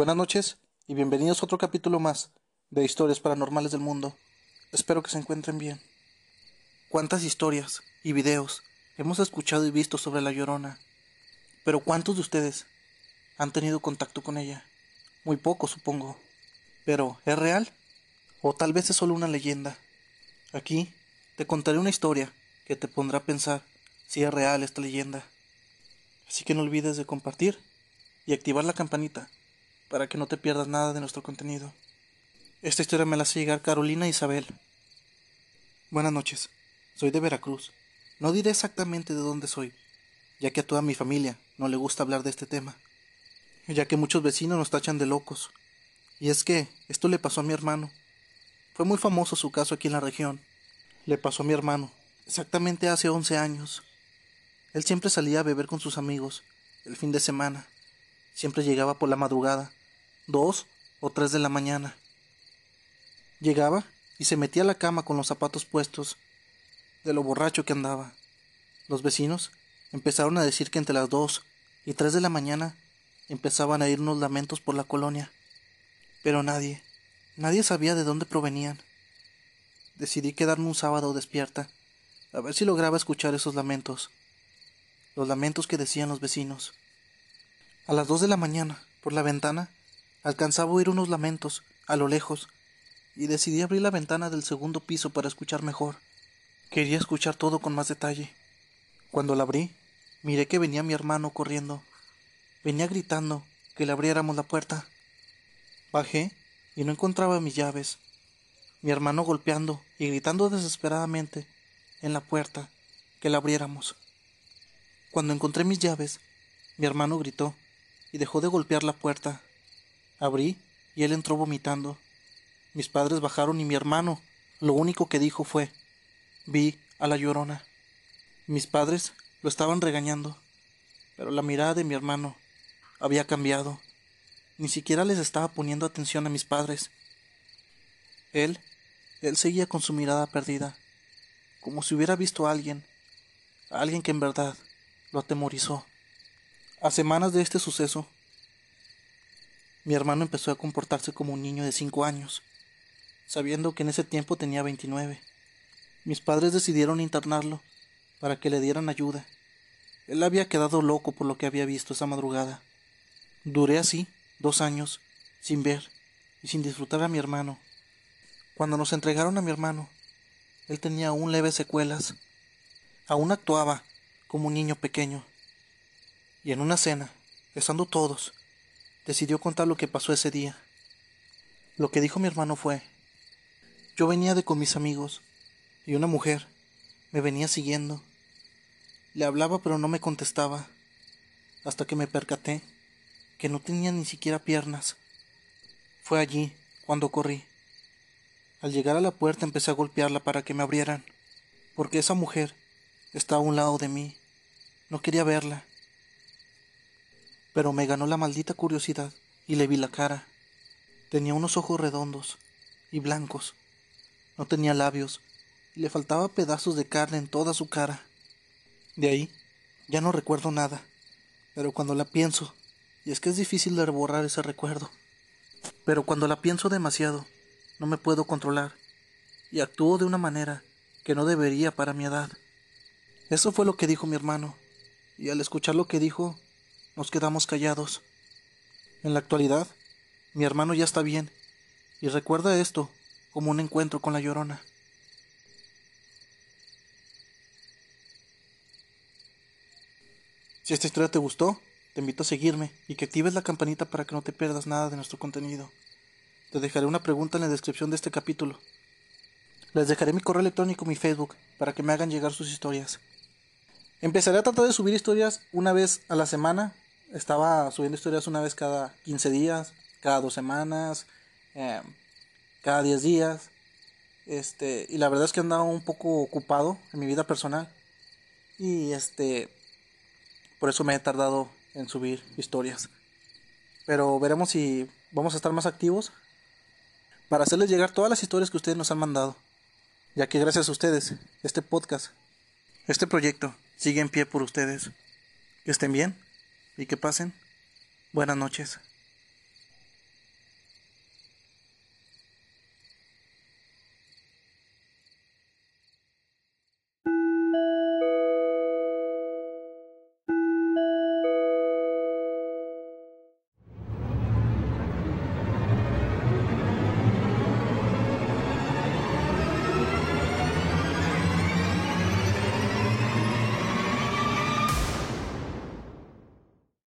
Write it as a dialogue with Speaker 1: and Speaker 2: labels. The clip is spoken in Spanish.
Speaker 1: Buenas noches y bienvenidos a otro capítulo más de Historias Paranormales del Mundo. Espero que se encuentren bien. ¿Cuántas historias y videos hemos escuchado y visto sobre la Llorona? Pero ¿cuántos de ustedes han tenido contacto con ella? Muy pocos, supongo. Pero, ¿es real? ¿O tal vez es solo una leyenda? Aquí te contaré una historia que te pondrá a pensar si es real esta leyenda. Así que no olvides de compartir y activar la campanita para que no te pierdas nada de nuestro contenido. Esta historia me la hace llegar Carolina Isabel. Buenas noches, soy de Veracruz. No diré exactamente de dónde soy, ya que a toda mi familia no le gusta hablar de este tema, ya que muchos vecinos nos tachan de locos. Y es que esto le pasó a mi hermano. Fue muy famoso su caso aquí en la región. Le pasó a mi hermano, exactamente hace 11 años. Él siempre salía a beber con sus amigos, el fin de semana. Siempre llegaba por la madrugada, dos o tres de la mañana. Llegaba y se metía a la cama con los zapatos puestos, de lo borracho que andaba. Los vecinos empezaron a decir que entre las dos y tres de la mañana empezaban a ir unos lamentos por la colonia. Pero nadie, nadie sabía de dónde provenían. Decidí quedarme un sábado despierta, a ver si lograba escuchar esos lamentos, los lamentos que decían los vecinos. A las dos de la mañana, por la ventana, alcanzaba a oír unos lamentos, a lo lejos, y decidí abrir la ventana del segundo piso para escuchar mejor. Quería escuchar todo con más detalle. Cuando la abrí, miré que venía mi hermano corriendo. Venía gritando que le abriéramos la puerta. Bajé y no encontraba mis llaves. Mi hermano golpeando y gritando desesperadamente en la puerta que la abriéramos. Cuando encontré mis llaves, mi hermano gritó y dejó de golpear la puerta. Abrí y él entró vomitando. Mis padres bajaron y mi hermano lo único que dijo fue vi a la llorona. Mis padres lo estaban regañando, pero la mirada de mi hermano había cambiado. Ni siquiera les estaba poniendo atención a mis padres. Él, él seguía con su mirada perdida, como si hubiera visto a alguien, a alguien que en verdad lo atemorizó. A semanas de este suceso, mi hermano empezó a comportarse como un niño de cinco años, sabiendo que en ese tiempo tenía veintinueve. Mis padres decidieron internarlo para que le dieran ayuda. Él había quedado loco por lo que había visto esa madrugada. Duré así dos años, sin ver y sin disfrutar a mi hermano. Cuando nos entregaron a mi hermano, él tenía aún leves secuelas. Aún actuaba como un niño pequeño. Y en una cena, estando todos, decidió contar lo que pasó ese día. Lo que dijo mi hermano fue, yo venía de con mis amigos y una mujer me venía siguiendo. Le hablaba pero no me contestaba, hasta que me percaté que no tenía ni siquiera piernas. Fue allí cuando corrí. Al llegar a la puerta empecé a golpearla para que me abrieran, porque esa mujer estaba a un lado de mí. No quería verla pero me ganó la maldita curiosidad y le vi la cara. Tenía unos ojos redondos y blancos. No tenía labios y le faltaba pedazos de carne en toda su cara. De ahí ya no recuerdo nada, pero cuando la pienso, y es que es difícil de borrar ese recuerdo, pero cuando la pienso demasiado, no me puedo controlar y actúo de una manera que no debería para mi edad. Eso fue lo que dijo mi hermano, y al escuchar lo que dijo, nos quedamos callados. En la actualidad, mi hermano ya está bien y recuerda esto como un encuentro con la llorona. Si esta historia te gustó, te invito a seguirme y que actives la campanita para que no te pierdas nada de nuestro contenido. Te dejaré una pregunta en la descripción de este capítulo. Les dejaré mi correo electrónico y mi Facebook para que me hagan llegar sus historias. Empezaré a tratar de subir historias una vez a la semana. Estaba subiendo historias una vez cada 15 días, cada dos semanas, em, cada 10 días. Este, y la verdad es que andaba un poco ocupado en mi vida personal. Y este, por eso me he tardado en subir historias. Pero veremos si vamos a estar más activos para hacerles llegar todas las historias que ustedes nos han mandado. Ya que gracias a ustedes, este podcast, este proyecto sigue en pie por ustedes. Que estén bien y que pasen buenas noches.